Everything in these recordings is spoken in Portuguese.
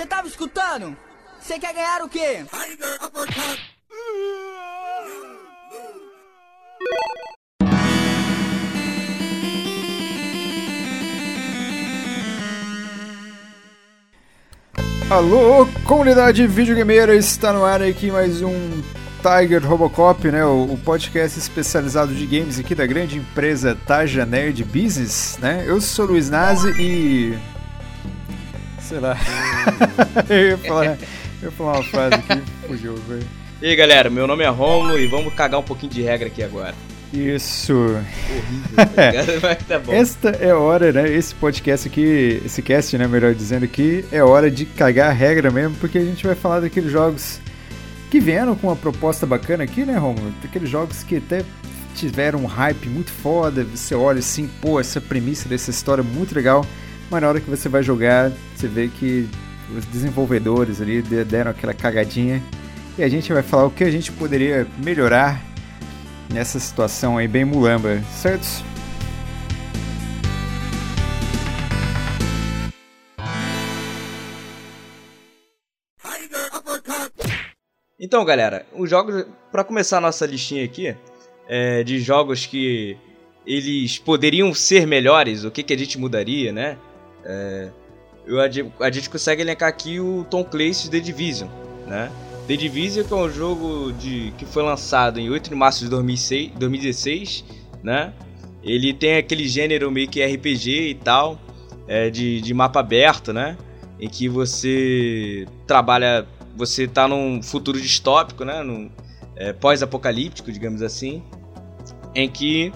Você tava escutando? Você quer ganhar o quê? Alô, comunidade videogameira, está no ar aqui mais um Tiger Robocop, né, o, podcast especializado de games aqui da grande empresa Taja Nerd Business, né? Eu sou Luiz Nazi e sei lá. eu, ia falar, eu ia falar uma frase aqui, fugiu, velho. E aí, galera, meu nome é Romulo e vamos cagar um pouquinho de regra aqui agora. Isso. Horrível, mas tá bom. Esta é a hora, né? Esse podcast aqui, esse cast, né? Melhor dizendo aqui, é hora de cagar a regra mesmo, porque a gente vai falar daqueles jogos que vieram com uma proposta bacana aqui, né, Romulo? Daqueles jogos que até tiveram um hype muito foda. Você olha assim, pô, essa premissa dessa história é muito legal. Mas na hora que você vai jogar, você vê que os desenvolvedores ali deram aquela cagadinha. E a gente vai falar o que a gente poderia melhorar nessa situação aí bem mulamba, certo? Então, galera, os jogos para começar a nossa listinha aqui é, de jogos que eles poderiam ser melhores, o que, que a gente mudaria, né? É, eu, a gente consegue elencar aqui o Tom Clancy's The Division, né? The Division que é um jogo de, que foi lançado em 8 de março de 2006, 2016, né? Ele tem aquele gênero meio que RPG e tal, é, de, de mapa aberto, né? Em que você trabalha, você tá num futuro distópico, né? Num, é, pós-apocalíptico, digamos assim, em que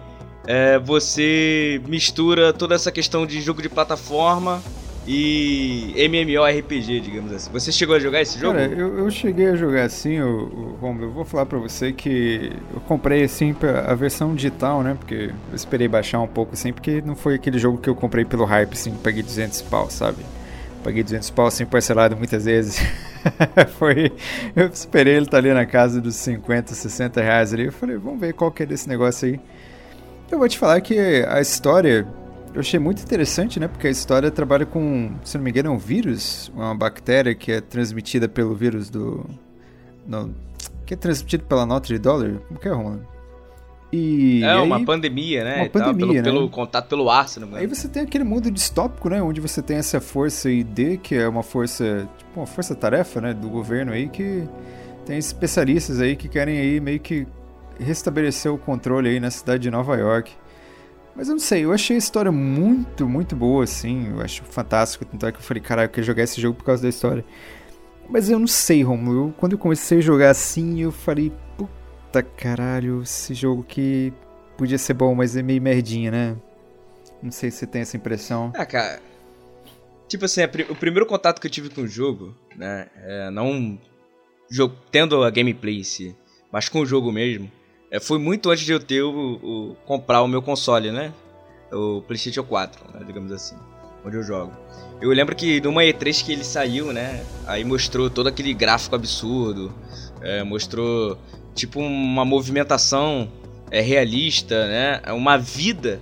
é, você mistura toda essa questão de jogo de plataforma e MMORPG, digamos assim. Você chegou a jogar esse jogo? Cara, eu, eu cheguei a jogar assim, o, o eu vou falar pra você que eu comprei assim a versão digital, né? Porque eu esperei baixar um pouco assim, porque não foi aquele jogo que eu comprei pelo hype, assim, paguei 200 pau, sabe? Paguei 200 pau assim parcelado muitas vezes. foi. Eu esperei ele estar tá ali na casa dos 50, 60 reais ali. Eu falei, vamos ver qual que é desse negócio aí. Eu vou te falar que a história eu achei muito interessante, né? Porque a história trabalha com, se não me engano, é um vírus, uma bactéria que é transmitida pelo vírus do. No, que é transmitido pela nota de dólar. Como que é, Romulo? E, é, aí, uma pandemia, né? Uma pandemia, pelo, né? pelo contato pelo ar, se não me Aí você tem aquele mundo distópico, né? Onde você tem essa força ID, que é uma força, tipo, uma força-tarefa, né? Do governo aí, que tem especialistas aí que querem aí meio que restabelecer o controle aí na cidade de Nova York. Mas eu não sei, eu achei a história muito, muito boa, assim. Eu acho fantástico. Tanto é que eu falei, caralho, eu quero jogar esse jogo por causa da história. Mas eu não sei, Romulo. Quando eu comecei a jogar assim, eu falei, puta caralho, esse jogo que podia ser bom, mas é meio merdinha, né? Não sei se você tem essa impressão. Ah, cara. Tipo assim, o primeiro contato que eu tive com o jogo, né? É, não jogo, tendo a gameplay em si, mas com o jogo mesmo é, foi muito antes de eu ter o, o, comprar o meu console, né? O PlayStation 4, né? digamos assim, onde eu jogo. Eu lembro que numa E3 que ele saiu, né? Aí mostrou todo aquele gráfico absurdo, é, mostrou tipo uma movimentação é, realista, né? Uma vida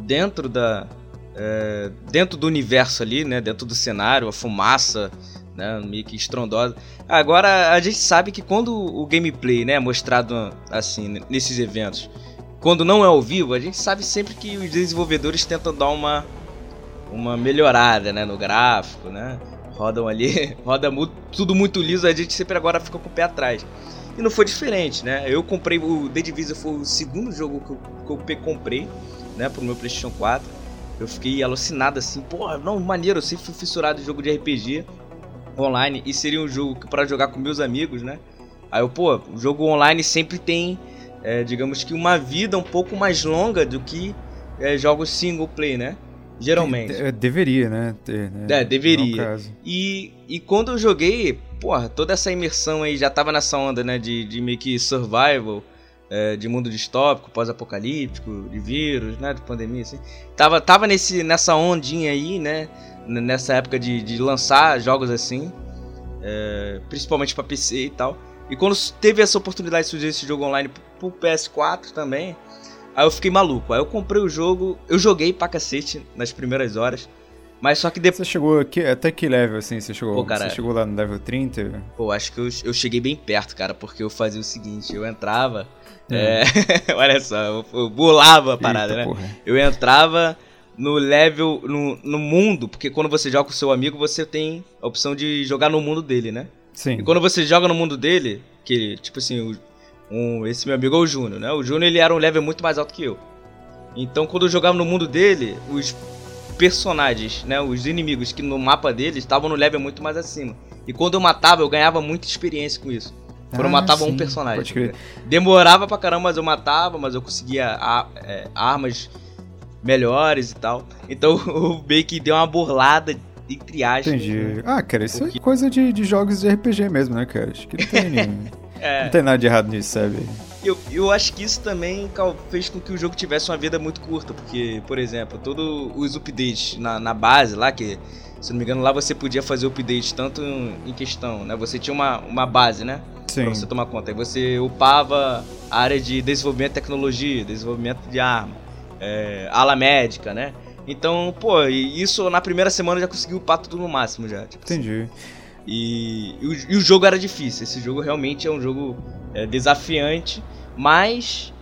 dentro da é, dentro do universo ali, né? Dentro do cenário, a fumaça, né? Meio que estrondosa. Agora, a gente sabe que quando o gameplay né, é mostrado assim, nesses eventos, quando não é ao vivo, a gente sabe sempre que os desenvolvedores tentam dar uma, uma melhorada né, no gráfico, né? Rodam ali, roda tudo muito liso, a gente sempre agora fica com o pé atrás. E não foi diferente, né? Eu comprei o The Division, foi o segundo jogo que eu, que eu comprei, né, pro meu PlayStation 4. Eu fiquei alucinado assim, pô, não, maneiro, eu sempre fui fissurado em jogo de RPG online e seria um jogo para jogar com meus amigos, né? Aí eu, pô, o jogo online sempre tem, é, digamos que uma vida um pouco mais longa do que é, jogos single play, né? Geralmente. De deveria, né? Ter, né? É, deveria. E, e quando eu joguei, porra, toda essa imersão aí já tava nessa onda, né? De, de meio que survival, é, de mundo distópico, pós-apocalíptico, de vírus, né? De pandemia, assim. Tava, tava nesse, nessa ondinha aí, né? Nessa época de, de lançar jogos assim, é, principalmente para PC e tal. E quando teve essa oportunidade de surgir esse jogo online pro PS4 também, aí eu fiquei maluco. Aí eu comprei o jogo, eu joguei pra cacete nas primeiras horas. Mas só que depois. Você chegou aqui, até que level assim? Você chegou, Pô, cara, você chegou lá no level 30? Pô, acho que eu, eu cheguei bem perto, cara, porque eu fazia o seguinte: eu entrava. É. É, olha só, eu, eu burlava a parada, Eita, né? porra. Eu entrava no level, no, no mundo, porque quando você joga com seu amigo, você tem a opção de jogar no mundo dele, né? Sim. E quando você joga no mundo dele, que tipo assim, o- um, esse meu amigo é o Júnior, né? O Júnior ele era um level muito mais alto que eu. Então quando eu jogava no mundo dele, os personagens, né? Os inimigos que no mapa dele estavam no level muito mais acima. E quando eu matava, eu ganhava muita experiência com isso. Quando eu Ah, matava um sim, personagem. pode crer. Demorava pra caramba, mas eu matava, mas eu conseguia a- é, armas melhores e tal. Então o que deu uma burlada entre aspas. né? Entendi. Ah, cara, isso Porque- é coisa de, de jogos de RPG mesmo, né, cara? Acho que não tem, É. não tem nada de errado nisso, sabe? Eu, eu acho que isso também fez com que o jogo tivesse uma vida muito curta, porque, por exemplo, todos os updates na, na base lá, que se não me engano lá você podia fazer updates tanto em, em questão, né? Você tinha uma, uma base, né? Sim. Pra você tomar conta. Aí você upava a área de desenvolvimento de tecnologia, desenvolvimento de arma, é, ala médica, né? Então, pô, e isso na primeira semana eu já consegui upar tudo no máximo já. Tipo, assim. Entendi. E, e o, e o jogo era difícil. Esse jogo realmente é um jogo é, desafiante, mas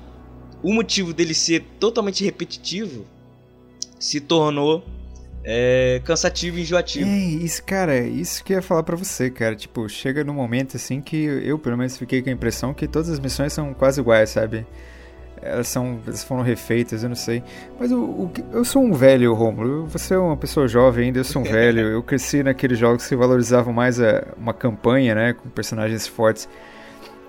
o motivo dele ser totalmente repetitivo se tornou é, cansativo e enjoativo. É, isso, cara, isso que eu ia falar pra você, cara. Tipo, chega num momento assim que eu, pelo menos, fiquei com a impressão que todas as missões são quase iguais, sabe? Elas são. Elas foram refeitas, eu não sei. Mas o, o eu sou um velho, Romulo. Você é uma pessoa jovem ainda, eu sou um velho. Eu cresci naqueles jogos que valorizavam mais a, uma campanha, né? Com personagens fortes.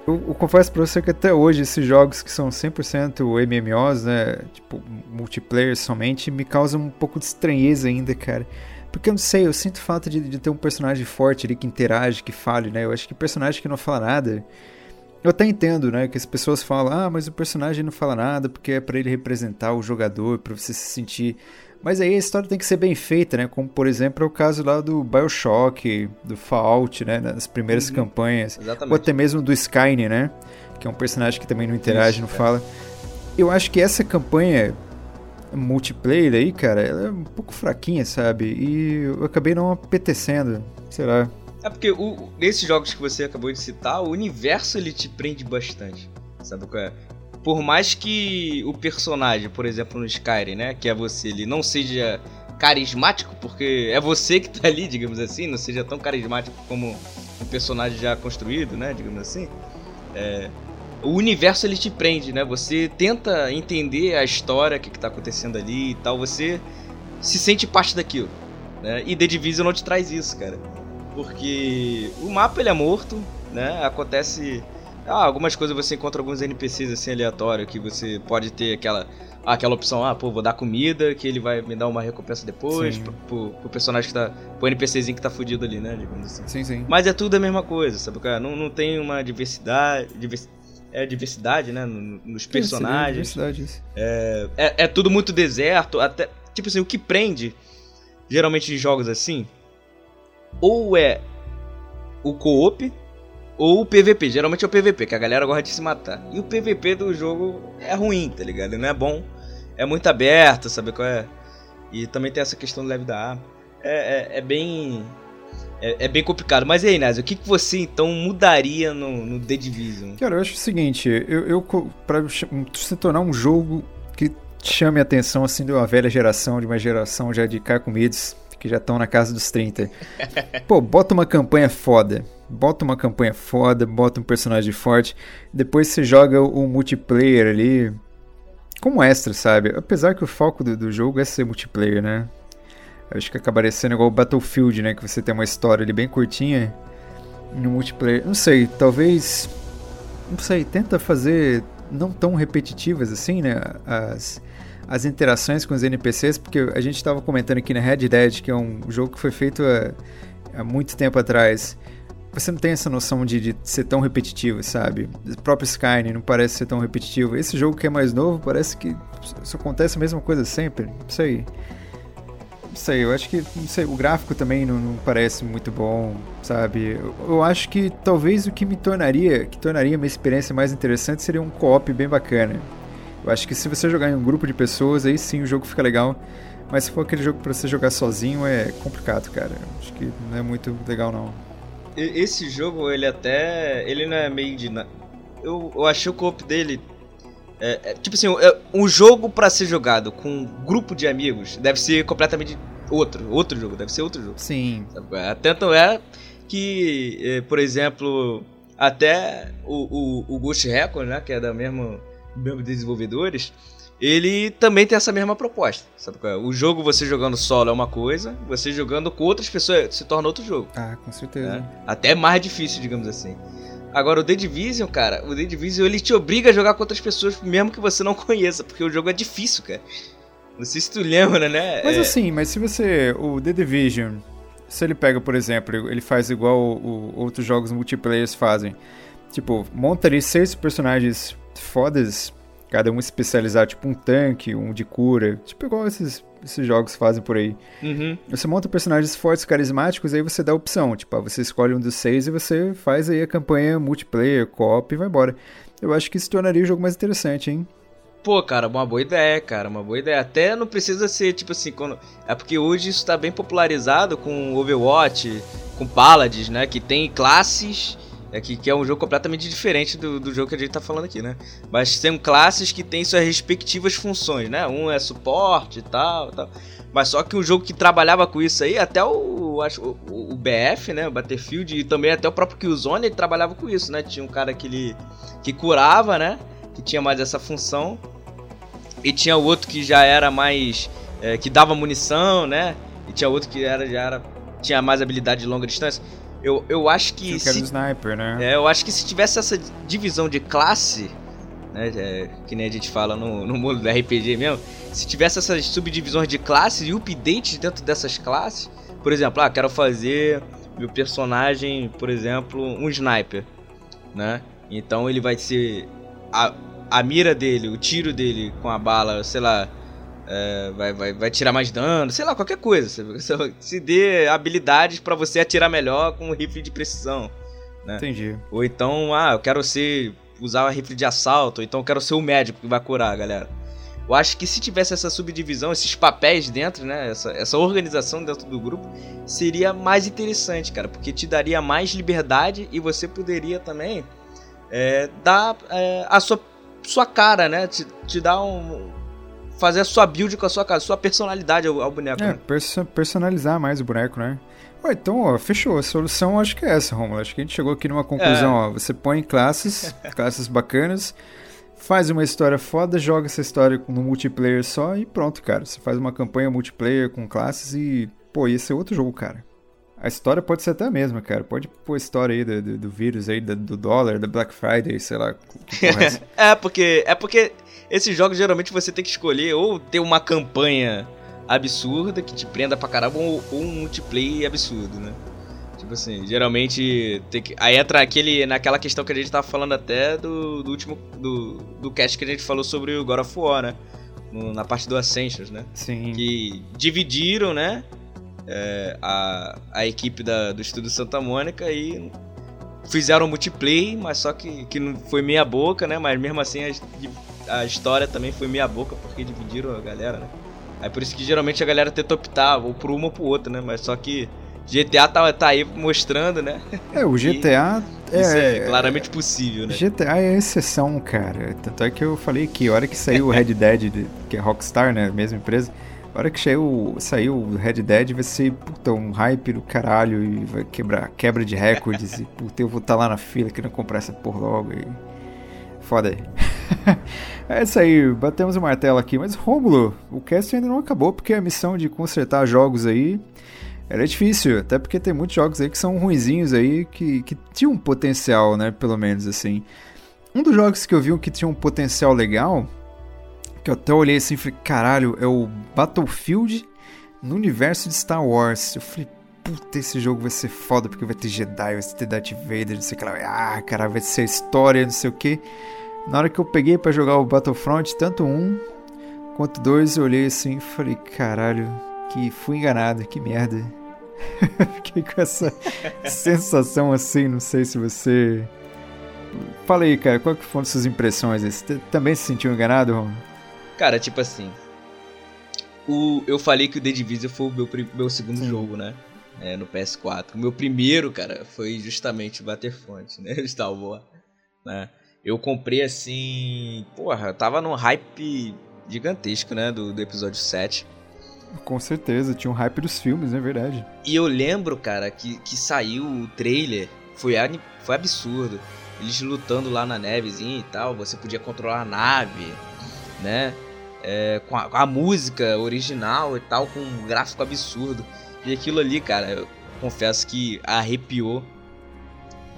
Eu, eu confesso pra você que até hoje esses jogos que são 100% MMOs, né? Tipo, multiplayer somente, me causam um pouco de estranheza ainda, cara. Porque eu não sei, eu sinto falta de, de ter um personagem forte ali que interage, que fale, né? Eu acho que personagem que não fala nada. Eu até entendo, né? Que as pessoas falam, ah, mas o personagem não fala nada porque é pra ele representar o jogador, pra você se sentir. Mas aí a história tem que ser bem feita, né? Como por exemplo é o caso lá do Bioshock, do Fallout, né? Nas primeiras Uhum. campanhas. Ou Exatamente. até mesmo do Skyne, né? Que é um personagem que também não interage, Isso, não é. fala. Eu acho que essa campanha multiplayer aí, cara, ela é um pouco fraquinha, sabe? E eu acabei não apetecendo. Será? É porque o, nesses jogos que você acabou de citar, o universo ele te prende bastante. Sabe qual é? Por mais que o personagem, por exemplo, no Skyrim, né, que é você, ele não seja carismático, porque é você que tá ali, digamos assim, não seja tão carismático como um personagem já construído, né, digamos assim. É, o universo ele te prende, né? Você tenta entender a história, o que, que tá acontecendo ali e tal, você se sente parte daquilo. Né? E The Division não te traz isso, cara. Porque o mapa ele é morto, né? Acontece. Ah, algumas coisas você encontra alguns NPCs assim aleatórios que você pode ter aquela aquela opção, ah, pô, vou dar comida, que ele vai me dar uma recompensa depois, pro, pro, pro personagem que tá. pro NPCzinho que tá fudido ali, né? Digamos assim. Sim, sim. Mas é tudo a mesma coisa, sabe, cara? Não, não tem uma diversidade. divers- é diversidade, né? no- Nos personagens. Diversidade, isso. É, é tudo muito deserto, até. Tipo assim, o que prende, geralmente em jogos assim, ou é o co-op, ou o PVP. Geralmente é o PVP, que a galera gosta de se matar. E o PVP do jogo é ruim, tá ligado? Não é bom. É muito aberto, sabe qual é? E também tem essa questão do leve da arma. É, é, é bem. É, é bem complicado. Mas e aí, Názio, o que, que você então mudaria no, no The Division? Cara, eu acho o seguinte, eu, eu ch- se tornar um jogo que chame a atenção assim de uma velha geração, de uma geração já de carcomidos, que já estão na casa dos 30. Pô, bota uma campanha foda. Bota uma campanha foda, bota um personagem forte. Depois você joga o multiplayer ali como extra, sabe? Apesar que o foco do, do jogo é ser multiplayer, né? Eu acho que acabaria sendo igual o Battlefield, né? Que você tem uma história ali bem curtinha no multiplayer. Não sei, talvez. Não sei, tenta fazer não tão repetitivas assim, né? As, as interações com os NPCs, porque a gente estava comentando aqui na Red Dead, que é um jogo que foi feito há, há muito tempo atrás. Você não tem essa noção de, de ser tão repetitivo, sabe? O próprio Skyrim não parece ser tão repetitivo. Esse jogo que é mais novo parece que isso acontece a mesma coisa sempre. Não sei. Não sei, eu acho que sei, o gráfico também não, não parece muito bom, sabe? Eu, eu acho que talvez o que me tornaria, que tornaria minha experiência mais interessante seria um co-op bem bacana. Eu acho que se você jogar em um grupo de pessoas, aí sim o jogo fica legal. Mas se for aquele jogo pra você jogar sozinho, é complicado, cara. Acho que não é muito legal, não. Esse jogo, ele até. Ele não é meio de. Eu, eu achei o co-op dele. É, é, tipo assim, é, um jogo para ser jogado com um grupo de amigos deve ser completamente outro. Outro jogo, deve ser outro jogo. Sim. Tanto é que, é, por exemplo, até o, o, o Ghost Recon, né, que é da mesma, desenvolvedores, ele também tem essa mesma proposta. Sabe qual é? O jogo você jogando solo é uma coisa, você jogando com outras pessoas se torna outro jogo. Ah, com certeza. Né? Até mais difícil, digamos assim. Agora, o The Division, cara, o The Division ele te obriga a jogar com outras pessoas mesmo que você não conheça, porque o jogo é difícil, cara. Não sei se tu lembra, né? Mas é... assim, mas se você. O The Division, se ele pega, por exemplo, ele faz igual o, o, outros jogos multiplayers fazem. Tipo, monta ali seis personagens fodas cada um especializar, tipo um tanque, um de cura, tipo igual esses, esses jogos fazem por aí. Uhum. Você monta personagens fortes, carismáticos, aí você dá a opção, tipo, você escolhe um dos seis e você faz aí a campanha multiplayer, co-op e vai embora. Eu acho que isso tornaria o jogo mais interessante, hein? Pô, cara, uma boa ideia, cara, uma boa ideia. Até não precisa ser, tipo assim, quando... é porque hoje isso tá bem popularizado com Overwatch, com Paladins, né, que tem classes é que, que é um jogo completamente diferente do, do jogo que a gente tá falando aqui, né? Mas tem classes que têm suas respectivas funções, né? Um é suporte e tal, tal. Mas só que um jogo que trabalhava com isso aí, até o, acho, o, o BF, né? O Battlefield e também até o próprio Killzone, ele trabalhava com isso, né? Tinha um cara que ele que curava, né? Que tinha mais essa função. E tinha o outro que já era mais. É, que dava munição, né? E tinha outro que era, já era, tinha mais habilidade de longa distância. Eu, eu acho que. Se, sniper, né? É, eu acho que se tivesse essa divisão de classe, né? É, que nem a gente fala no, no mundo do RPG mesmo. Se tivesse essas subdivisões de classes e updates dentro dessas classes. Por exemplo, ah, quero fazer meu personagem, por exemplo, um sniper, né? Então ele vai ser. A, a mira dele, o tiro dele com a bala, sei lá, é, vai, vai, vai tirar mais dano, sei lá, qualquer coisa. Se dê habilidades para você atirar melhor com um rifle de precisão. Né? Entendi. Ou então, ah, eu quero ser. usar um rifle de assalto, ou então eu quero ser o médico que vai curar, galera. Eu acho que se tivesse essa subdivisão, esses papéis dentro, né? Essa, essa organização dentro do grupo, seria mais interessante, cara. Porque te daria mais liberdade e você poderia também é, dar é, a sua, sua cara, né? Te, te dar um, fazer a sua build com a sua casa, sua personalidade ao, ao boneco. É, né? perso personalizar mais o boneco, né? Ué, então, ó, fechou. A solução acho que é essa, Romulo. Acho que a gente chegou aqui numa conclusão, é. ó. Você põe classes, classes bacanas, faz uma história foda, joga essa história no multiplayer só e pronto, cara. Você faz uma campanha multiplayer com classes e, pô, ia ser outro jogo, cara. A história pode ser até a mesma, cara. Pode pôr a história aí do, do, do vírus aí, do, do, dólar, da Black Friday, sei lá. É, é, porque. É porque esses jogos geralmente você tem que escolher ou ter uma campanha absurda que te prenda pra caramba ou, ou um multiplayer absurdo, né? Tipo assim, geralmente tem que. Aí entra aquele, naquela questão que a gente tava falando até do, do último. Do, do cast que a gente falou sobre o God of War, né? No, na parte do Ascensions, né? Sim. Que dividiram, né? É, a, a equipe da, do Estúdio Santa Mônica e fizeram multiplayer, mas só que, que não foi meia boca, né? Mas mesmo assim a história também foi meia boca porque dividiram a galera, né? Aí por isso que geralmente a galera tenta optar ou por uma ou por outra, né? Mas só que GTA tá, tá aí mostrando, né? É, o GTA é, isso é claramente possível, né? GTA é exceção, cara. Tanto é que eu falei que a hora que saiu o Red Dead, que é Rockstar, né? Mesma empresa. A hora que saiu, saiu o Red Dead vai ser, puta, um hype do caralho e vai quebrar quebra de recordes e, puta, eu vou estar tá lá na fila querendo comprar essa porra logo e... Foda aí. é isso aí, batemos o martelo aqui. Mas, Rômulo, o cast ainda não acabou, porque a missão de consertar jogos aí era difícil. Até porque tem muitos jogos aí que são ruinzinhos aí, que, que tinham um potencial, né? Pelo menos, assim. Um dos jogos que eu vi que tinha um potencial legal, que eu até olhei assim e falei, caralho, é o Battlefield no universo de Star Wars. Eu falei, puta, esse jogo vai ser foda, porque vai ter Jedi, vai ter Darth Vader, não sei o que lá. Ah, cara, vai ser história, não sei o que. Na hora que eu peguei para jogar o Battlefront, tanto um quanto dois, eu olhei assim e falei, caralho, que fui enganado, que merda. Fiquei com essa sensação assim, não sei se você. Fala aí, cara, qual que foram suas impressões? Você também se sentiu enganado, Ron? Cara, tipo assim. o, eu falei que o The Division foi o meu, meu segundo Sim. jogo, né? É, no PS4. O meu primeiro, cara, foi justamente o Battlefront, né? Star Wars, né? Eu comprei assim. Porra, tava num hype gigantesco, né? Do, do episódio 7. Com certeza, tinha um hype dos filmes, é verdade. E eu lembro, cara, que, que saiu o trailer, foi, foi absurdo. Eles lutando lá na nevezinha e tal, você podia controlar a nave, né? É, com, a, com, a, música original e tal, com um gráfico absurdo. E aquilo ali, cara, eu confesso que arrepiou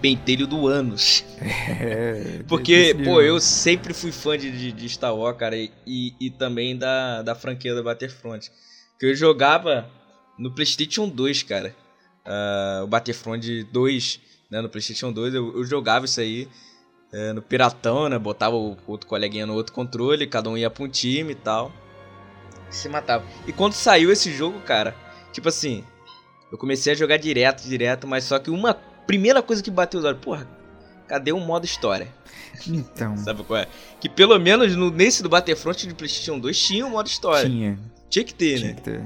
pentelho do anos. É, Porque, pô, eu sempre fui fã de, de Star Wars, cara, e, e também da, da franquia da Battlefront. Que eu jogava no PlayStation 2, cara. Uh, o Battlefront 2, né, no PlayStation 2, eu, eu jogava isso aí uh, no Piratão, né? Botava o outro coleguinha no outro controle, cada um ia pra um time e tal. se matava. E quando saiu esse jogo, cara, tipo assim, eu comecei a jogar direto, direto, mas só que uma primeira coisa que bateu os olhos, porra, cadê o modo história? Então. Sabe qual é? Que pelo menos no, nesse do Battlefront de PlayStation 2 tinha o um modo história. Tinha. Tinha que ter, tinha né? Que ter.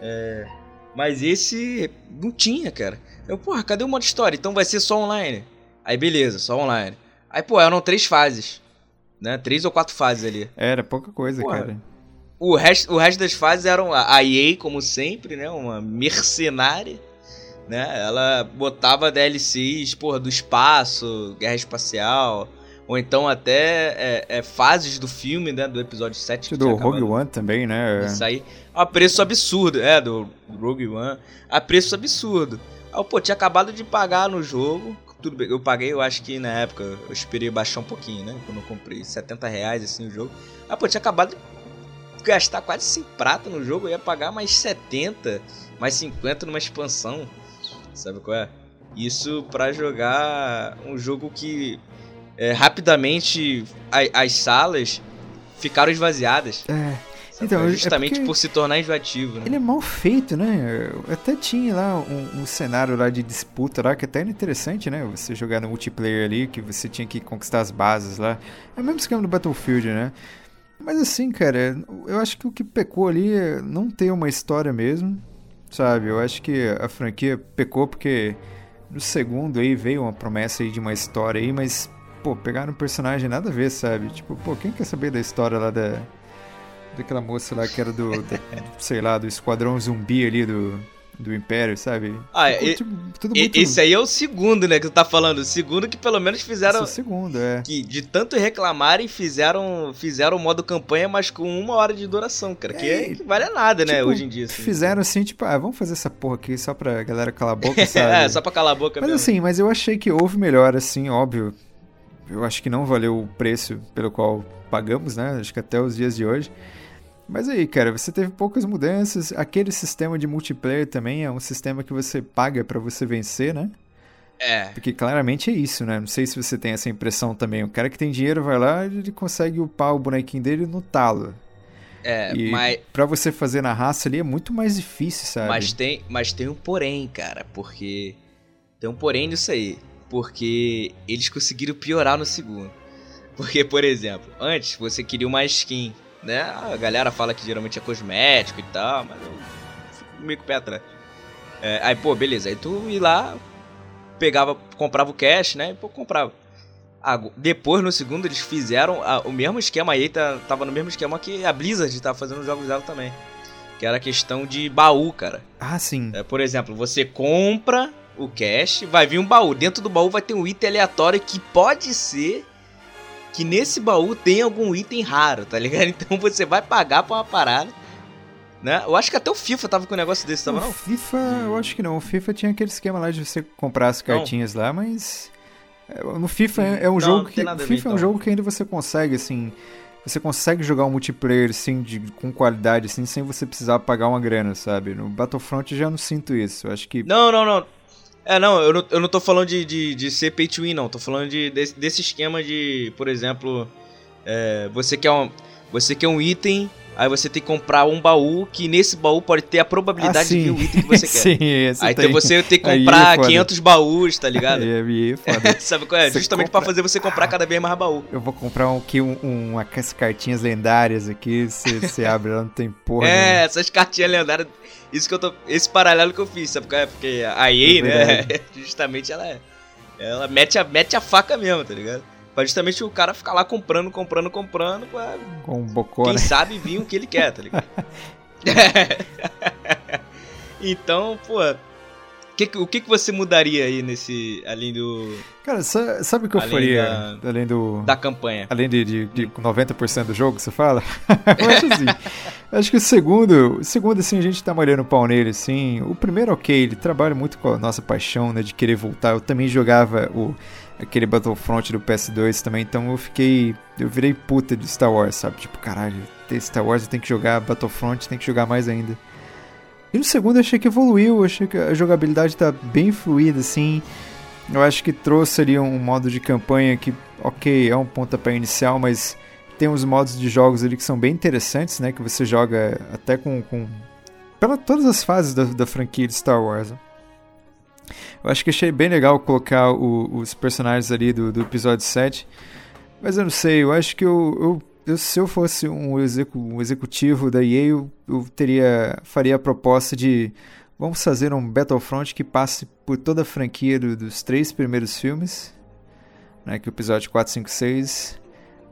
É, mas esse não tinha, cara. Eu, porra, cadê o modo história? Então vai ser só online. Aí beleza, só online. Aí, pô, eram três fases. Né? Três ou quatro fases ali. Era pouca coisa, porra, cara. O resto, o resto das fases eram a EA, como sempre, né? Uma mercenária né? Ela botava DLCs, porra, do espaço, guerra espacial, ou então até é, é, fases do filme, né? Do episódio 7. Do Rogue One também, né? Isso aí. A preço absurdo, é, do Rogue One. A preço absurdo. Aí, pô, tinha acabado de pagar no jogo. Tudo bem, eu paguei, eu acho que na época, eu esperei baixar um pouquinho, né? Quando eu comprei 70 reais assim o jogo. Aí, pô, tinha acabado de gastar quase 100 prata no jogo, eu ia pagar mais 70, mais 50 numa expansão. Sabe qual é? Isso para jogar um jogo que é, rapidamente a, as salas ficaram esvaziadas. É. Então, é justamente é por se tornar enjoativo, né? Ele é mal feito, né? Até tinha lá um, um, cenário lá de disputa lá que até era interessante, né? Você jogar no multiplayer ali, que você tinha que conquistar as bases lá. É o mesmo esquema do Battlefield, né? Mas assim, cara, eu acho que o que pecou ali é não ter uma história mesmo sabe? Eu acho que a franquia pecou porque no segundo aí veio uma promessa aí de uma história aí, mas, pô, pegaram um personagem nada a ver, sabe? Tipo, pô, quem quer saber da história lá da. Daquela moça lá que era do, do sei lá, do esquadrão zumbi ali do do Império, sabe? Ah, e, tipo, tudo e, muito... esse aí é o segundo, né, que tu tá falando. O segundo que pelo menos fizeram... Esse é o segundo, é. Que de tanto reclamarem, fizeram fizeram o modo campanha, mas com uma hora de duração, cara. Que, é, que vale nada, né, tipo, hoje em dia. Assim. Fizeram assim, tipo, ah, vamos fazer essa porra aqui só pra galera calar a boca, sabe? é, só pra calar a boca Mas mesmo. assim, mas eu achei que houve melhor, assim, óbvio. Eu acho que não valeu o preço pelo qual pagamos, né? Acho que até os dias de hoje. Mas aí, cara, você teve poucas mudanças. Aquele sistema de multiplayer também é um sistema que você paga para você vencer, né? É. Porque claramente é isso, né? Não sei se você tem essa impressão também. O cara que tem dinheiro vai lá e ele consegue upar o bonequinho dele no talo. É, e mas. Pra você fazer na raça ali é muito mais difícil, sabe? Mas tem, mas tem um porém, cara, porque. Tem um porém nisso aí. Porque eles conseguiram piorar no segundo. Porque, por exemplo, antes você queria uma skin né? A galera fala que geralmente é cosmético e tal, mas eu fico meio com o pé atrás. É, aí, pô, beleza. Aí tu ia lá, pegava, comprava o cash, né? E pô, comprava. Ah, depois, no segundo, eles fizeram a, o mesmo esquema aí, tá, tava no mesmo esquema que a Blizzard tava fazendo os jogos dela também. Que era a questão de baú, cara. Ah, sim. É, por exemplo, você compra o cash, vai vir um baú. Dentro do baú vai ter um item aleatório que pode ser que nesse baú tem algum item raro, tá ligado? Então você vai pagar pra uma parada. Né? Eu acho que até o FIFA tava com um negócio desse, tava o não? FIFA, eu acho que não. O FIFA tinha aquele esquema lá de você comprar as cartinhas não. lá, mas. É, no FIFA é, é um não, jogo que. FIFA então. é um então. jogo que ainda você consegue, assim. Você consegue jogar um multiplayer, assim, de, com qualidade, assim, sem você precisar pagar uma grana, sabe? No Battlefront eu já não sinto isso. Eu acho que. Não, não, não. É, não, eu não, eu não tô falando de, de, de ser pay to win, não. Tô falando de, desse, desse esquema de, por exemplo, é, você quer um. você quer um item, aí você tem que comprar um baú, que nesse baú pode ter a probabilidade Ah, de vir o item que você quer. Sim, esse Aí tem. então você tem que é comprar foda. 500 baús, tá ligado? Aí, aí é foda. Sabe qual é? Você Justamente compra- pra fazer você comprar cada vez mais baú. Eu vou comprar um, aqui um, um, uma- essas cartinhas lendárias aqui, você você abre lá, não tem porra é, nenhuma. essas cartinhas lendárias. Isso que eu tô. Esse paralelo que eu fiz, sabe qual é? Porque a EA, É né? Justamente ela é. Ela mete a, mete a faca mesmo, tá ligado? Pra justamente o cara ficar lá comprando, comprando, comprando, pra Com um bocó, quem né? sabe vir o que ele quer, tá ligado? então, pô. que o que, que você mudaria aí nesse. Além do. Cara, sa- sabe o que eu Além faria? Além do... da campanha? Além de, de, de 90% do jogo, você fala? eu acho assim. acho que o segundo, o segundo, assim, a gente tá molhando o pau nele, assim. O primeiro, ok, ele trabalha muito com a nossa paixão, né, de querer voltar. Eu também jogava o, aquele Battlefront do PS2 também, então eu fiquei. Eu virei puta de Star Wars, sabe? Tipo, caralho, Star Wars tenho que jogar Battlefront, tem que jogar mais ainda. E no segundo eu achei que evoluiu, eu achei que a jogabilidade tá bem fluida, assim. Eu acho que trouxe ali um modo de campanha que, ok, é um pontapé inicial, mas tem uns modos de jogos ali que são bem interessantes, né? Que você joga até com. com pela todas as fases da, da franquia de Star Wars. né? Eu acho que achei bem legal colocar o- os personagens ali do, do episódio 7. Mas eu não sei, eu acho que eu, eu- se eu fosse um, execu- um executivo da EA, eu, eu teria, faria a proposta de vamos fazer um Battlefront que passe por toda a franquia do- dos três primeiros filmes, né, que é o episódio 4, 5, 6.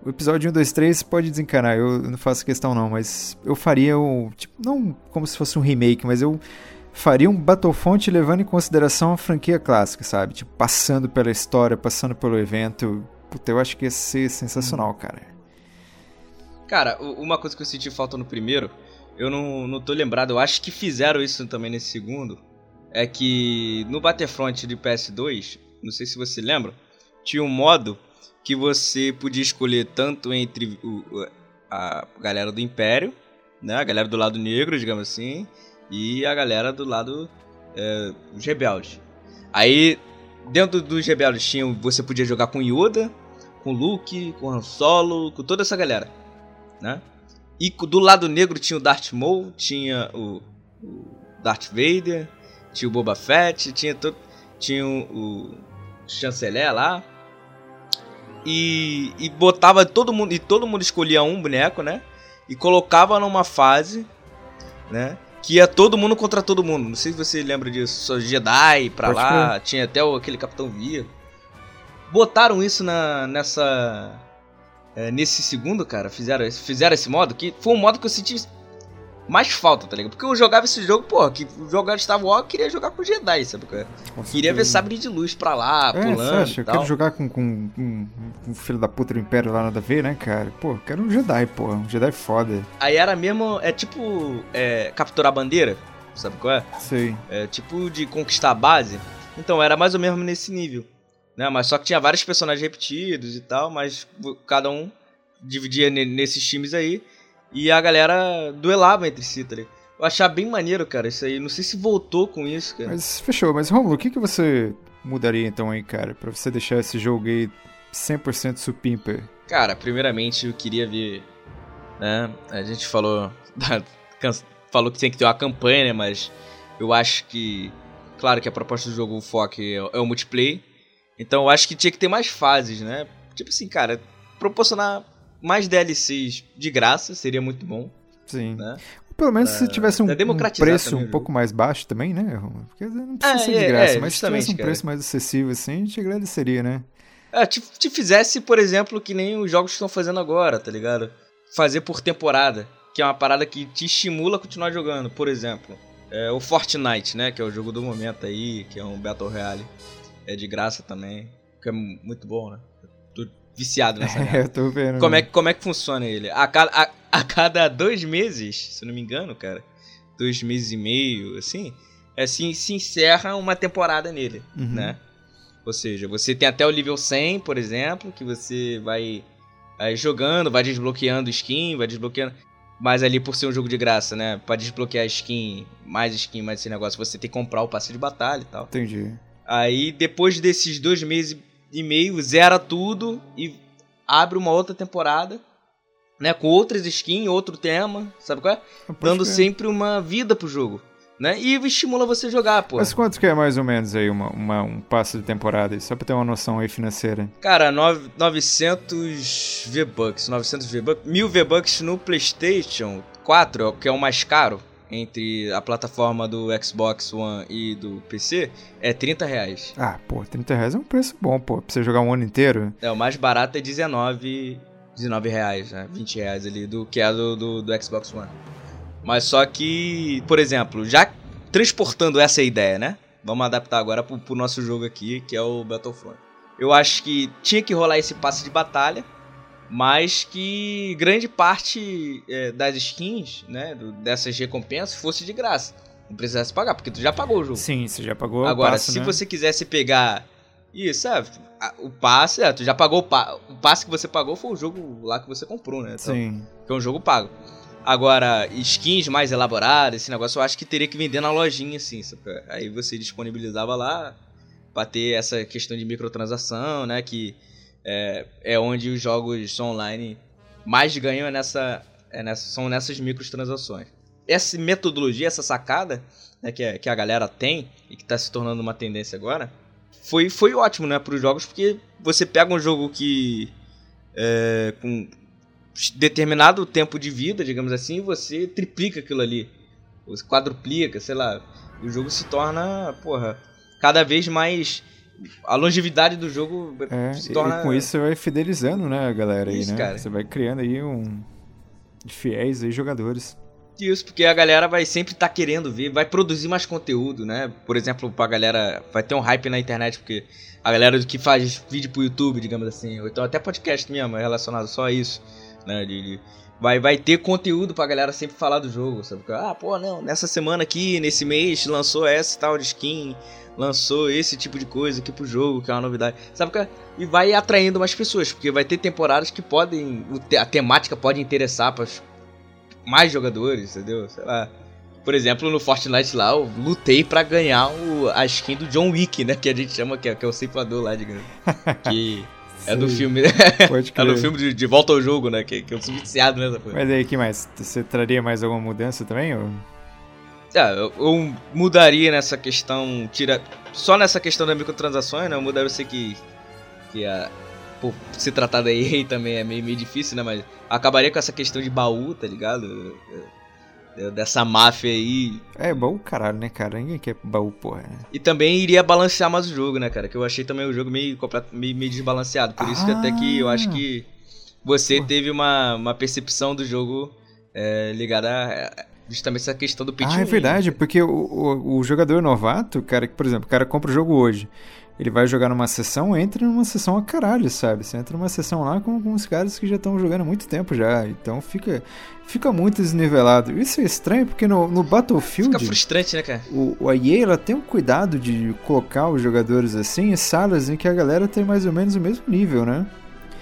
O episódio 1, 2, 3 pode desencanar, eu, eu não faço questão não, mas eu faria um, tipo, não como se fosse um remake, mas eu faria um Battlefront levando em consideração a franquia clássica, sabe? Tipo, passando pela história, passando pelo evento. Puta, eu acho que ia ser sensacional, cara. Cara, u- uma coisa que eu senti falta no primeiro, eu não, não tô lembrado, eu acho que fizeram isso também nesse segundo, é que no Battlefront de PS2, não sei se você lembra, tinha um modo que você podia escolher tanto entre o- o- a galera do Império, né, a galera do lado negro, digamos assim, e a galera do lado é, dos rebeldes. Aí, dentro dos rebeldes tinha, você podia jogar com Yoda, com Luke, com Han Solo, com toda essa galera né? E do lado negro tinha o Darth Maul, tinha o, o Darth Vader, tinha o Boba Fett, tinha todo, tinha o, o chanceler lá. E, e botava todo mundo e todo mundo escolhia um boneco, né? E colocava numa fase, né? Que ia todo mundo contra todo mundo. Não sei se você lembra disso. Só Jedi pra Pode lá, tinha até o, aquele Capitão Via. Botaram isso na, nessa é, nesse segundo, cara, fizeram, fizeram esse modo, que foi um modo que eu senti mais falta, tá ligado? Porque eu jogava esse jogo, pô, que jogar Star Wars eu queria jogar com Jedi, sabe? qual é? Com Queria ver sabre de luz pra lá, É, você pulando acha? e Eu quero jogar com, com, um, um filho da puta do Império lá nada a ver, né, cara? Pô, eu quero um Jedi, pô. Um Jedi foda. Aí era mesmo, é tipo, é, capturar a bandeira, sabe qual é? Sei. É tipo de conquistar a base. Então, era mais ou menos nesse nível. Né? Mas só que tinha vários personagens repetidos e tal, mas cada um dividia ne- nesses times aí. E a galera duelava entre si, tá ligado? Eu achava bem maneiro, cara, isso aí. Não sei se voltou com isso, cara. Mas fechou. Mas, Romulo, o que, que você mudaria então aí, cara? Pra você deixar esse jogo aí 100% supimpa? Cara, primeiramente eu queria ver. Né? A gente falou. falou que tem que ter uma campanha, né? Mas eu acho que. Claro que a proposta do jogo, o foco é, é o multiplayer. Então eu acho que tinha que ter mais fases, né? Tipo assim, cara, proporcionar mais DLCs de graça seria muito bom, Sim. né? Pelo menos se tivesse um, um preço um pouco mais baixo também, né? Porque não precisa É, ser de é, graça, é, mas se tivesse um cara. preço mais acessível assim, a gente agradeceria, né? É, te, te fizesse, por exemplo, que nem os jogos que estão fazendo agora, tá ligado? Fazer por temporada, que é uma parada que te estimula a continuar jogando. Por exemplo, é, o Fortnite, né? Que é o jogo do momento aí, que é um Battle Royale. É de graça também, que é mu- muito bom, né? Viciado nessa merda. É, eu tô vendo. Como é, que- como é que funciona ele? A cada, a, a cada dois meses, se eu não me engano, cara, dois meses e meio, assim, é, se, se encerra uma temporada nele, Uhum. né? Ou seja, você tem até o nível 100, por exemplo, que você vai aí, jogando, vai desbloqueando skin, vai desbloqueando. Mas ali por ser um jogo de graça, né? Pra desbloquear skin, mais skin, mais esse negócio, você tem que comprar o passe de batalha e tal. Entendi. Aí depois desses dois meses e meio, zera tudo e abre uma outra temporada né, com outras skins, outro tema, sabe qual é? Dando crer. sempre uma vida pro jogo. Né? E estimula você a jogar, pô. Mas quanto que é mais ou menos aí uma, uma um passo de temporada? Só pra ter uma noção aí financeira. Cara, 900 V-Bucks. 900 V-Bucks. 1000 V-Bucks no PlayStation 4, que é o mais caro entre a plataforma do Xbox One e do PC, é 30 reais. Ah, pô, 30 reais é um preço bom, pô. Pra você jogar um ano inteiro. É, o mais barato é 19, 19 reais, né? 20 reais ali, do que é do, do, do Xbox One. Mas só que, por exemplo, já transportando essa ideia, né? Vamos adaptar agora pro, pro nosso jogo aqui, que é o Battlefront. Eu acho que tinha que rolar esse passe de batalha, mas que grande parte é, das skins, né, dessas recompensas fosse de graça. Não precisasse pagar, porque tu já pagou o jogo. Sim, você já pagou Agora, passe, se né? você quisesse pegar isso, sabe? O passe, é, tu já pagou o, pa o passe que você pagou foi o jogo lá que você comprou, né? Então, Sim. Que é um jogo pago. Agora, skins mais elaboradas, esse negócio eu acho que teria que vender na lojinha, assim. Sabe? Aí você disponibilizava lá pra ter essa questão de microtransação, né? Que é, é onde os jogos online mais ganham é nessa, é nessa, são nessas microtransações. Essa metodologia, essa sacada né, que, a, que a galera tem e que tá se tornando uma tendência agora, foi, foi ótimo, né, pros jogos, porque você pega um jogo que. É, com determinado tempo de vida, digamos assim, você triplica aquilo ali. Você quadruplica, sei lá. E o jogo se torna, porra, cada vez mais. A longevidade do jogo É, se torna. e com isso você vai fidelizando, né, a galera aí, Isso, né? cara. Você vai criando aí um de fiéis aí jogadores. Isso, porque a galera vai sempre estar querendo ver, vai produzir mais conteúdo, né? Por exemplo, pra galera. Vai ter um hype na internet, porque a galera que faz vídeo pro YouTube, digamos assim, ou então até podcast mesmo, é relacionado só a isso, né? De, de- vai, vai ter conteúdo pra galera sempre falar do jogo, sabe? Ah, pô, não, nessa semana aqui, nesse mês, lançou essa tal de skin, lançou esse tipo de coisa aqui pro jogo, que é uma novidade. Sabe? E vai atraindo mais pessoas, porque vai ter temporadas que podem. A temática pode interessar para mais jogadores, entendeu? Sei lá. Por exemplo, no Fortnite lá, eu lutei pra ganhar o, a skin do John Wick, né? Que a gente chama, que é, que é o ceifador lá, digamos. Que é do filme. Pode é crer. do filme de, de Volta ao Jogo, né? Que, que eu sou viciado nessa coisa. Mas aí, que mais? Você traria mais alguma mudança também? Ou... É, eu, eu mudaria nessa questão. Tira, só nessa questão das microtransações, né? Eu mudaria, eu sei que. Que a. Por se tratar da EA também é meio, meio difícil, né? Mas acabaria com essa questão de baú, tá ligado? Eu- eu- Dessa máfia aí. É, baú caralho, né, cara? Ninguém quer baú, porra. né? E também iria balancear mais o jogo, né, cara? Que eu achei também o jogo meio, meio, meio desbalanceado. Por isso que até que eu acho que você Pô. teve uma, uma percepção do jogo é, ligada a justamente essa questão do to Ah, é win, verdade, né? porque o, o, o jogador novato, cara, que, por exemplo, o cara compra o jogo hoje, ele vai jogar numa sessão, entra numa sessão a caralho, sabe? Você entra numa sessão lá com, com os caras que já estão jogando há muito tempo já, então fica, fica muito desnivelado. Isso é estranho porque no, no Battlefield, Fica frustrante, né, cara? o, o EA ela tem um cuidado de colocar os jogadores assim em salas em que a galera tem mais ou menos o mesmo nível, né?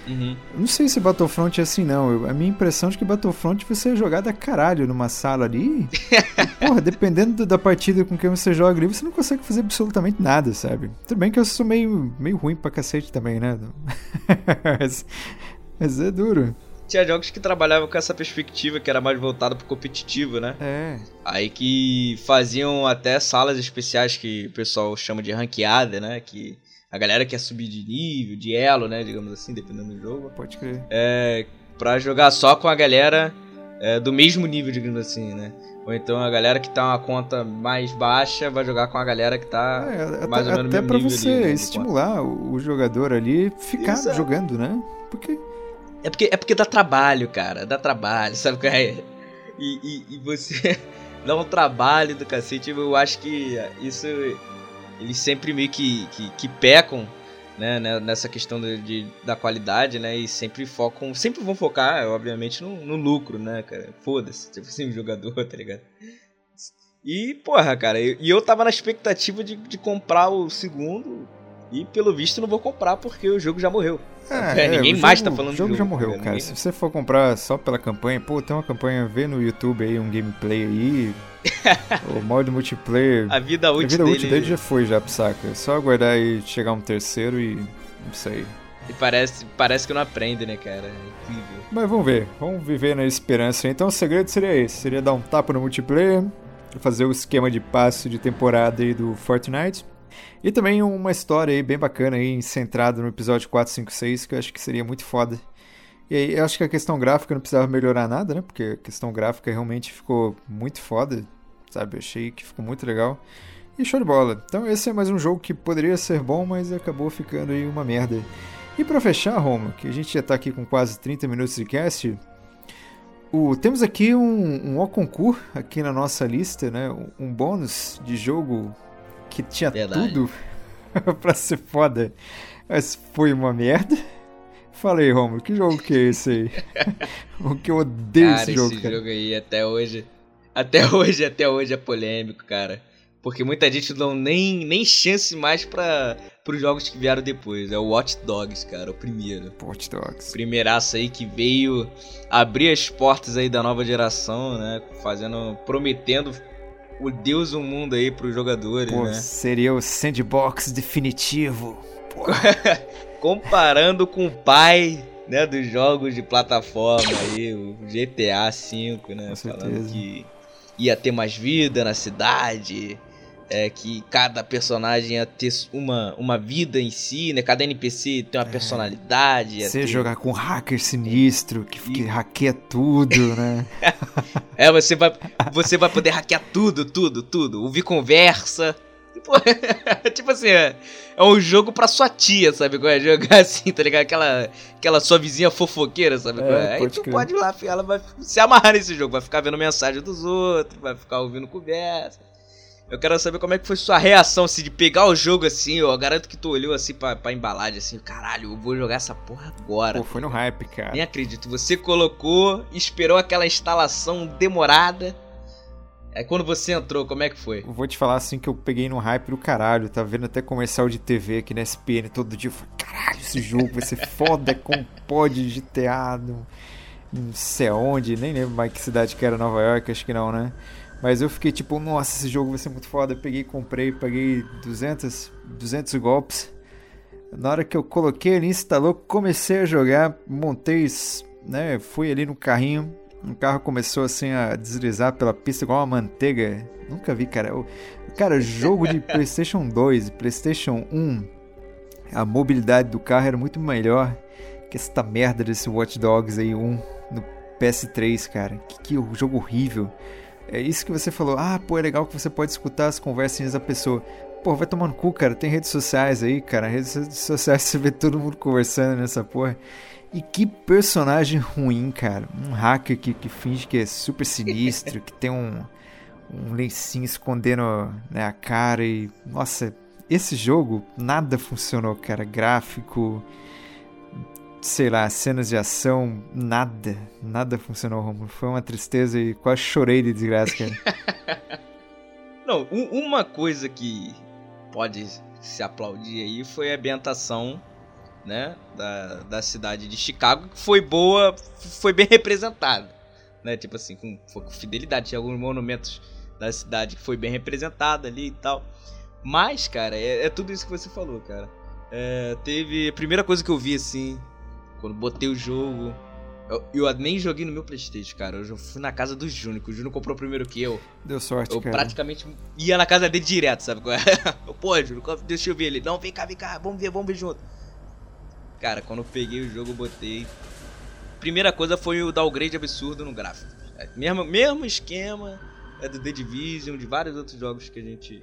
Uhum. Não sei se Battlefront é assim, não. Eu- a minha impressão é de que Battlefront você é jogado a caralho numa sala ali. e, porra, dependendo do- da partida com quem você joga ali, você não consegue fazer absolutamente nada, sabe? Tudo bem que eu sou meio, meio ruim pra cacete também, né? mas, mas é duro. Tinha jogos que trabalhavam com essa perspectiva que era mais voltada pro competitivo, né? É. Aí que faziam até salas especiais que o pessoal chama de ranqueada, né? Que a galera quer subir de nível, de elo, né? Digamos assim, dependendo do jogo. Pode crer. É, pra jogar só com a galera é, do mesmo nível, digamos assim, né? Ou então a galera que tá uma conta mais baixa vai jogar com a galera que tá É, até mais ou menos até no pra mesmo nível você ali, né, de estimular o, o jogador ali ficar é. jogando, né? Porque É porque, é porque dá trabalho, cara. Dá trabalho, sabe qual é? E, e, e você dá um trabalho do cacete. Eu acho que isso. Eles sempre meio que, que, que pecam né, né, nessa questão de, de- da qualidade, né? E sempre focam. Sempre vão focar, obviamente, no, no lucro, né, cara? Foda-se, tipo assim, o jogador, tá ligado? E, porra, cara, eu- e eu tava na expectativa de, de comprar o segundo. E pelo visto não vou comprar porque o jogo já morreu. É, ninguém o mais jogo- tá falando O do jogo já jogo, morreu, né? cara. Ninguém- Se você for comprar só pela campanha, pô, tem uma campanha, vê no YouTube aí um gameplay aí. o modo multiplayer. A vida a útil vida dele, útil dele já foi, já, saca? É só aguardar aí chegar um terceiro e. Não sei. E parece, parece que não aprende, né, cara? É incrível. Mas vamos ver, vamos viver na esperança. Então o segredo seria esse: seria dar um tapa no multiplayer, fazer o esquema de passe de temporada aí do Fortnite. E também uma história aí bem bacana aí, centrada no episódio 456, que eu acho que seria muito foda. E aí, eu acho que a questão gráfica não precisava melhorar nada, né? Porque a questão gráfica realmente ficou muito foda, sabe? Eu achei que ficou muito legal. E show de bola. Então esse é mais um jogo que poderia ser bom, mas acabou ficando aí uma merda. E para fechar, Roma, que a gente já tá aqui com quase 30 minutos de cast, o, temos aqui um, um concurso aqui na nossa lista, né? Um bônus de jogo que tinha Verdade. tudo pra ser foda, mas foi uma merda. Fala aí, Romulo, que jogo que é esse aí? o que eu odeio cara, esse jogo, esse cara. jogo aí até hoje, até hoje, até hoje é polêmico, cara. Porque muita gente não nem, nem chance mais para os jogos que vieram depois. É o Watch Dogs, cara, o primeiro. Watch Dogs. Primeiraço aí que veio abrir as portas aí da nova geração, né? Fazendo, prometendo o Deus do mundo aí pros jogadores, Pô, né? Seria o sandbox definitivo. Comparando com o pai, né, dos jogos de plataforma aí, o GTA V, né? Com falando certeza. que ia ter mais vida na cidade, é, que cada personagem ia ter uma, uma vida em si, né? Cada NPC tem uma é. personalidade. Você ter... jogar com um hacker sinistro que, que hackeia tudo, né? é, você vai, você vai poder hackear tudo, tudo, tudo. Ouvir conversa. tipo assim, é, é, um jogo pra sua tia, sabe? É? Jogar assim, tá ligado? Aquela, aquela sua vizinha fofoqueira, sabe? É, é? Aí tu crer. pode ir lá, ela vai se amarrar nesse jogo, vai ficar vendo mensagem dos outros, vai ficar ouvindo conversa. Eu quero saber como é que foi sua reação, assim, de pegar o jogo assim, ó. Garanto que tu olhou assim pra, pra embalagem, assim, caralho, eu vou jogar essa porra agora. Pô, foi no hype, cara. Nem acredito. Você colocou, esperou aquela instalação demorada. Aí quando você entrou, como é que foi? Eu vou te falar assim que eu peguei no hype do caralho. Tá vendo até comercial de TV aqui na SPN todo dia. Eu falei, caralho, esse jogo vai ser foda, como pode GTA, não, não sei aonde, nem lembro mais que cidade que era Nova York, acho que não, né? Mas eu fiquei tipo, nossa, esse jogo vai ser muito foda. Eu peguei, comprei, paguei 200, 200 golpes. Na hora que eu coloquei ele, instalou, comecei a jogar, montei, né, fui ali no carrinho. O carro começou assim a deslizar pela pista igual uma manteiga. Nunca vi, cara. O, cara, jogo de PlayStation 2, PlayStation 1, a mobilidade do carro era muito melhor que essa merda desse Watch Dogs aí 1 no PS3, cara. Que, que jogo horrível. É isso que você falou. Ah, pô, é legal que você pode escutar as conversas da pessoa. Pô, vai tomar no cu, cara. Tem redes sociais aí, cara. Redes sociais você vê todo mundo conversando nessa porra. E que personagem ruim, cara. Um hacker que, que finge que é super sinistro, que tem um, um lencinho escondendo né, a cara e. Nossa, esse jogo nada funcionou, cara. Gráfico, sei lá, cenas de ação, nada, nada funcionou, Romulo. Foi uma tristeza e quase chorei de desgraça, cara. Não, um, uma coisa que pode se aplaudir aí foi a ambientação, né, da, da cidade de Chicago, que foi boa, foi bem representada, né, tipo assim, com, com fidelidade, tinha alguns monumentos da cidade que foi bem representada ali e tal. Mas, cara, é, é tudo isso que você falou, cara. É, teve. A primeira coisa que eu vi, assim, quando botei o jogo. Eu, eu, nem joguei no meu Playstation, cara. Eu fui na casa do Júnior, que o Júnior comprou primeiro que eu. Deu sorte, eu cara. Eu praticamente ia na casa dele direto, sabe? Eu, Pô, Júnior, deixa eu ver ele. Não, vem cá, vem cá, vamos ver, vamos ver junto. Cara, quando eu peguei o jogo, eu botei. Primeira coisa foi o downgrade absurdo no gráfico. É, mesmo, mesmo esquema é do The Division, de vários outros jogos que a gente.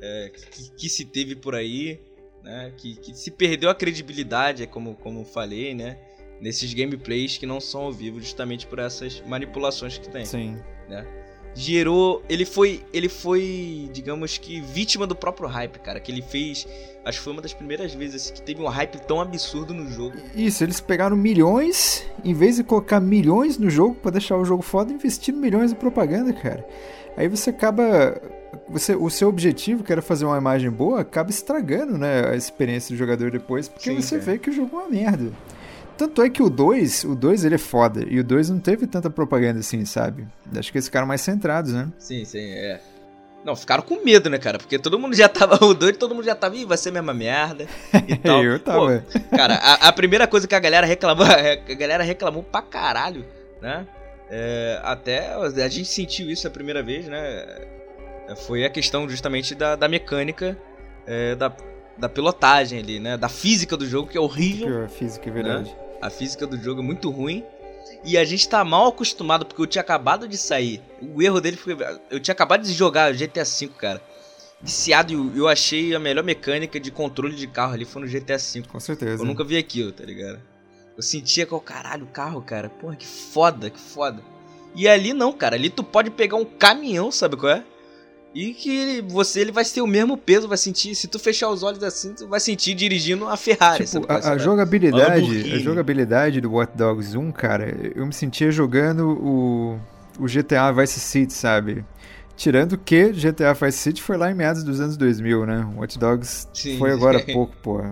É, que, que se teve por aí né? Que, que se perdeu a credibilidade, é como, como falei, né? Nesses gameplays que não são ao vivo, justamente por essas manipulações que tem. Sim. Né? Gerou. Ele foi. Ele foi, digamos que, vítima do próprio hype, cara. Que ele fez. Acho que foi uma das primeiras vezes assim, que teve um hype tão absurdo no jogo. Isso, eles pegaram milhões, em vez de colocar milhões no jogo para deixar o jogo foda, investiram milhões em propaganda, cara. Aí você acaba você, o seu objetivo, que era fazer uma imagem boa, acaba estragando né, a experiência do jogador depois, porque Sim, você vê que o jogo é uma merda. Tanto é que o 2, o 2 ele é foda, e o 2 não teve tanta propaganda assim, sabe? Acho que eles ficaram mais centrados, né? Sim, sim, é. Não, ficaram com medo, né, cara? Porque todo mundo já tava. O doido, todo mundo já tava. Ih, vai ser a mesma merda. E. Eu tava. Pô, cara, a, a, primeira coisa que a galera reclamou. A galera reclamou pra caralho, né? É, até a gente sentiu isso a primeira vez, né? Foi a questão justamente da, da mecânica é, da, da pilotagem ali, né? Da física do jogo, que é horrível. A física, é verdade. Né? A física do jogo é muito ruim. E a gente tá mal acostumado, porque eu tinha acabado de sair. O erro dele foi. Eu tinha acabado de jogar GTA V, cara. Viciado, eu achei a melhor mecânica de controle de carro ali foi no GTA V. Com certeza. Eu nunca vi aquilo, tá ligado? Eu sentia que, o caralho, o carro, cara. Porra, que foda, que foda. E ali não, cara. Ali tu pode pegar um caminhão, sabe qual é? E que você ele vai ter o mesmo peso, vai sentir. Se tu fechar os olhos assim, tu vai sentir dirigindo a Ferrari. Tipo, a, a jogabilidade, a jogabilidade do Watch Dogs 1, cara, eu me sentia jogando o, o GTA Vice City, sabe? Tirando que GTA Vice City foi lá em meados dos anos 2000, né? O Watch Dogs Sim. foi agora há pouco, pô.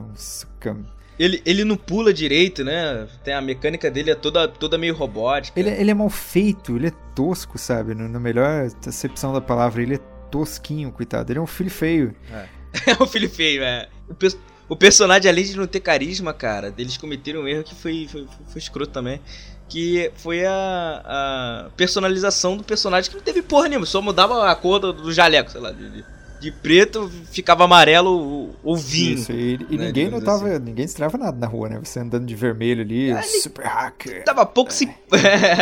Ele, ele não pula direito, né? Tem a mecânica dele é toda, toda meio robótica. Ele, ele é mal feito, ele é tosco, sabe? Na no melhor acepção da palavra, ele é tosquinho, coitado. Ele é um filho feio. É, é um filho feio, é. O, pe o, personagem, além de não ter carisma, cara, eles cometeram um erro que foi, foi, foi escroto também. Que foi a, a, personalização do personagem que não teve porra nenhuma, só mudava a cor do, do jaleco, sei lá, de, de, de preto ficava amarelo o, vinho. Isso, e, e né, ninguém notava, assim. ninguém estranhava nada na rua, né? Você andando de vermelho ali, é, super hacker. Tava pouco é. se.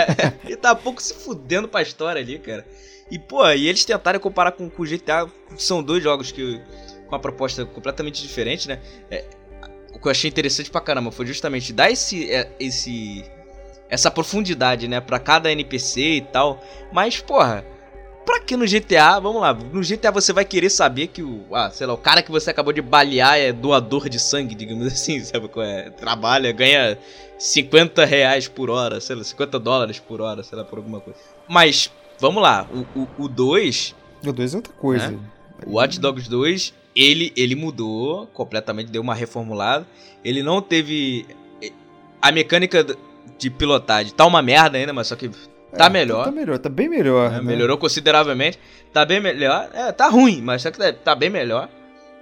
ele tava pouco se fudendo pra história ali, cara. E, pô, e eles tentaram comparar com, com o GTA, são dois jogos que com uma proposta completamente diferente, né? É, o que eu achei interessante pra caramba foi justamente dar esse, é, esse essa profundidade, né, para cada NPC e tal. Mas, porra, pra que no GTA? Vamos lá, no GTA você vai querer saber que o, ah, sei lá, o cara que você acabou de balear é doador de sangue, digamos assim, sabe qual é? Trabalha, ganha 50 reais por hora, sei lá, 50 dólares por hora, sei lá, por alguma coisa. Mas Vamos lá, o 2. O 2 é outra coisa. Né? O Watch Dogs 2, ele, ele mudou completamente, deu uma reformulada. Ele não teve. A mecânica de pilotagem tá uma merda ainda, mas só que tá é, melhor. Tá melhor, tá bem melhor. É, né? Melhorou consideravelmente. Tá bem melhor. É, tá ruim, mas só que tá, tá bem melhor.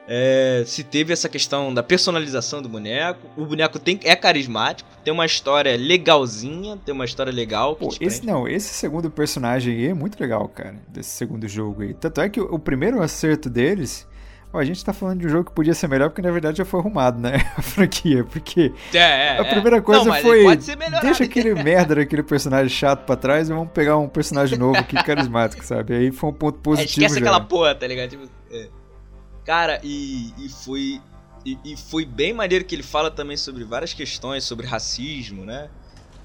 É, se teve essa questão da personalização do boneco. O boneco tem, é carismático, tem uma história legalzinha, tem uma história legal. Pô, esse não, esse segundo personagem aí é muito legal, cara, desse segundo jogo aí. Tanto é que o, o primeiro acerto deles. Ó, a gente tá falando de um jogo que podia ser melhor porque na verdade já foi arrumado, né? A franquia. Porque é, é, a primeira coisa não, foi. Deixa aquele merda daquele personagem chato pra trás e vamos pegar um personagem novo aqui carismático, sabe? Aí foi um ponto positivo. É, esquece já. aquela porra, tá ligado? Tipo, é. Cara, e, e foi. E, e, foi bem maneiro que ele fala também sobre várias questões, sobre racismo, né?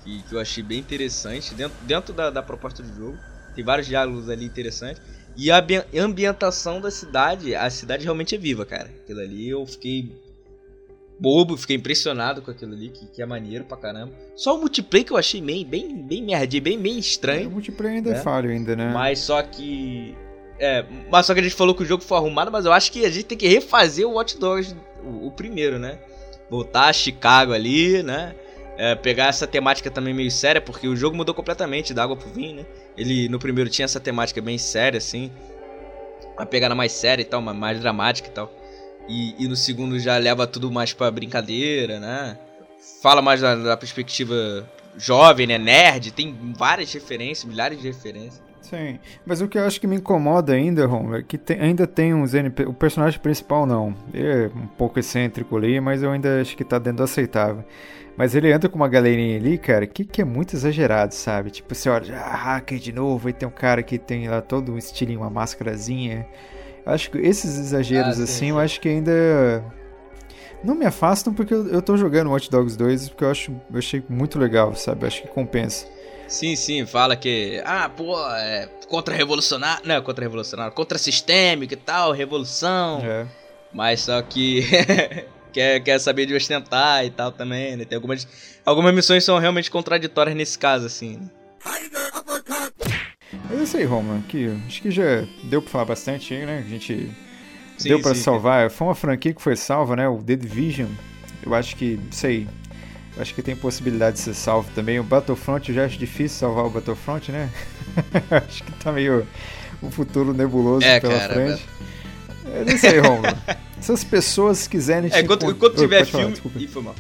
Que, que eu achei bem interessante dentro, dentro da, da proposta do jogo. Tem vários diálogos ali interessantes. E a ambientação da cidade, a cidade realmente é viva, cara. Aquilo ali eu fiquei bobo, fiquei impressionado com aquilo ali, que, que é maneiro pra caramba. Só o multiplayer que eu achei bem, bem, bem merdinho, bem, bem estranho. É, o multiplayer ainda é né? é falho ainda, né? Mas só que é, mas só que a gente falou que o jogo foi arrumado, mas eu acho que a gente tem que refazer o Watch Dogs, o, o primeiro, né? Voltar a Chicago ali, né? É, pegar essa temática também meio séria, porque o jogo mudou completamente da água pro vinho, né? Ele no primeiro tinha essa temática bem séria, assim. Uma pegada mais séria e tal, mais dramática e tal. E, e no segundo já leva tudo mais pra brincadeira, né? Fala mais da, da perspectiva jovem, né? Nerd, tem várias referências, milhares de referências. Sim, mas o que eu acho que me incomoda ainda, Ron, é que tem, ainda tem uns NP... O personagem principal não. Ele é um pouco excêntrico ali, mas eu ainda acho que tá dentro do aceitável. Mas ele entra com uma galerinha ali, cara, que, que é muito exagerado, sabe? Tipo, você olha, ah, hacker de novo, aí tem um cara que tem lá todo um estilinho, uma máscarazinha. Acho que esses exageros ah, assim, eu acho que ainda não me afastam porque eu, eu tô jogando Watch Dogs 2 porque eu acho eu achei muito legal, sabe? Eu acho que compensa. Sim, sim, fala que. Ah, pô, é contra-revolucionário. Não, contra-revolucionário, contra-sistêmico e tal, revolução. É. Mas só que. quer, quer saber de ostentar e tal também, né? Tem algumas. Algumas missões são realmente contraditórias nesse caso, assim. Né? É isso aí, Roma, que acho que já deu pra falar bastante aí, né? A gente sim, deu pra sim, salvar. Foi uma franquia que foi salva, né? O The Division. Eu acho que, sei, Acho que tem possibilidade de ser salvo também. O Battlefront eu já acho difícil salvar o Battlefront, né? acho que tá meio. um futuro nebuloso É, pela cara, frente. É isso aí, Romulo. Se as pessoas quiserem É, enquanto, enquanto Oi, tiver pode falar, filme. desculpa. Ih, foi mal.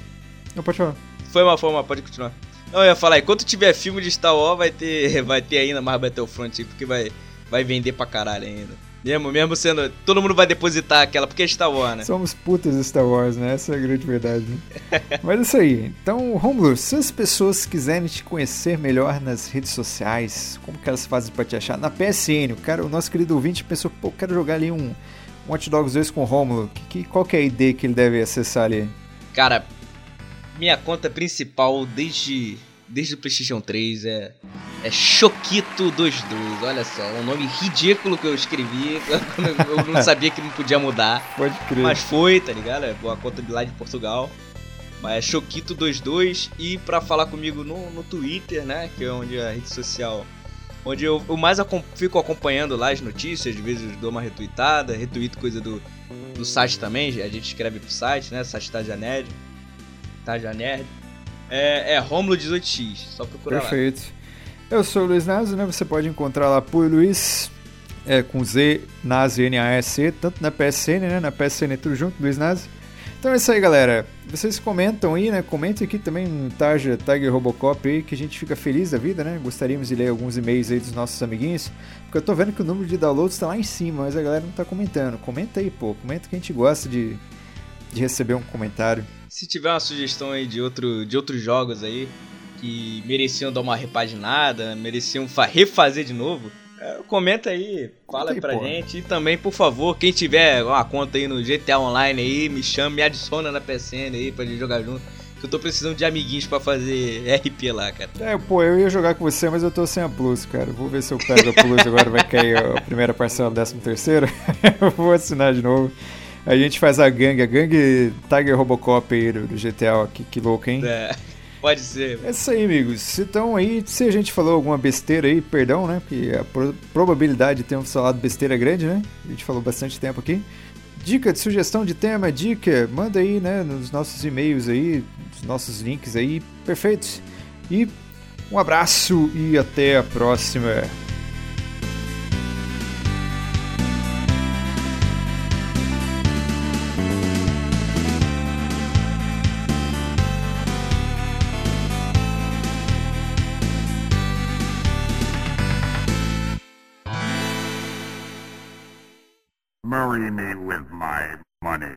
Não, pode falar. Foi mal, foi mal, pode continuar. Não, eu ia falar, enquanto tiver filme de Star Wars, vai ter, vai ter ainda mais Battlefront, porque vai, vai vender pra caralho ainda. Mesmo, mesmo sendo. Todo mundo vai depositar aquela, porque é Star Wars, né? Somos putas Star Wars, né? Essa é a grande verdade. Né? Mas é isso aí. Então, Romulo, se as pessoas quiserem te conhecer melhor nas redes sociais, como que elas fazem pra te achar? Na PSN, o cara, o nosso querido ouvinte pensou, pô, quero jogar ali um, um Watch Dogs 2 com o Romulo. Que, que, qual que é a ideia que ele deve acessar ali? Cara, minha conta principal desde, desde o PlayStation 3 é, é Choquito22. Olha só, um nome ridículo que eu escrevi. Eu não sabia que não podia mudar. Pode crer. Mas foi, tá ligado? É uma conta de lá de Portugal. Mas é Choquito22 e pra falar comigo no, no Twitter, né? Que é onde é a rede social. Onde eu, eu mais acom- fico acompanhando lá as notícias, às vezes dou uma retweetada, retweet coisa do, do site também, a gente escreve pro site, né? Site Taja Nerd. É, é Romulo18x, só procurar lá. Perfeito. Eu sou o Luiz Naso, né? Você pode encontrar lá por Luiz é, com Z, Nazi, N-A-S-E, tanto na PSN, né? Na PSN tudo junto, Luiz Nazi. Então é isso aí, galera. Vocês comentam aí, né? Comentem aqui também no Tarja Tag Robocop aí, que a gente fica feliz da vida, né? Gostaríamos de ler alguns e-mails aí dos nossos amiguinhos. Porque eu tô vendo que o número de downloads tá lá em cima, mas a galera não tá comentando. Comenta aí, pô. Comenta que a gente gosta de, de receber um comentário. Se tiver uma sugestão aí de, outro, de outros jogos aí que mereciam dar uma repaginada, mereciam fa- refazer de novo, é, comenta aí, fala Comenta aí, pra porra. gente. E também, por favor, quem tiver uma conta aí no GTA Online aí, me chama, me adiciona na PSN aí pra gente jogar junto. Que eu tô precisando de amiguinhos pra fazer RP lá, cara. É, pô, eu ia jogar com você, mas eu tô sem a Plus, cara. Vou ver se eu pego a Plus agora, vai cair a primeira parcela, décimo terceiro. eu vou assinar de novo. A gente faz a gangue, a gangue Tiger Robocop aí do, GTA, ó, que, que louco, hein? É, pode ser. É isso aí, amigos. Então aí, se a gente falou alguma besteira aí, perdão, né? Porque a pro- probabilidade de termos falado besteira é grande, né? A gente falou bastante tempo aqui. Dica de sugestão de tema, dica, manda aí, né, nos nossos e-mails aí, nos nossos links aí, perfeitos. E um abraço e até a próxima. With my money.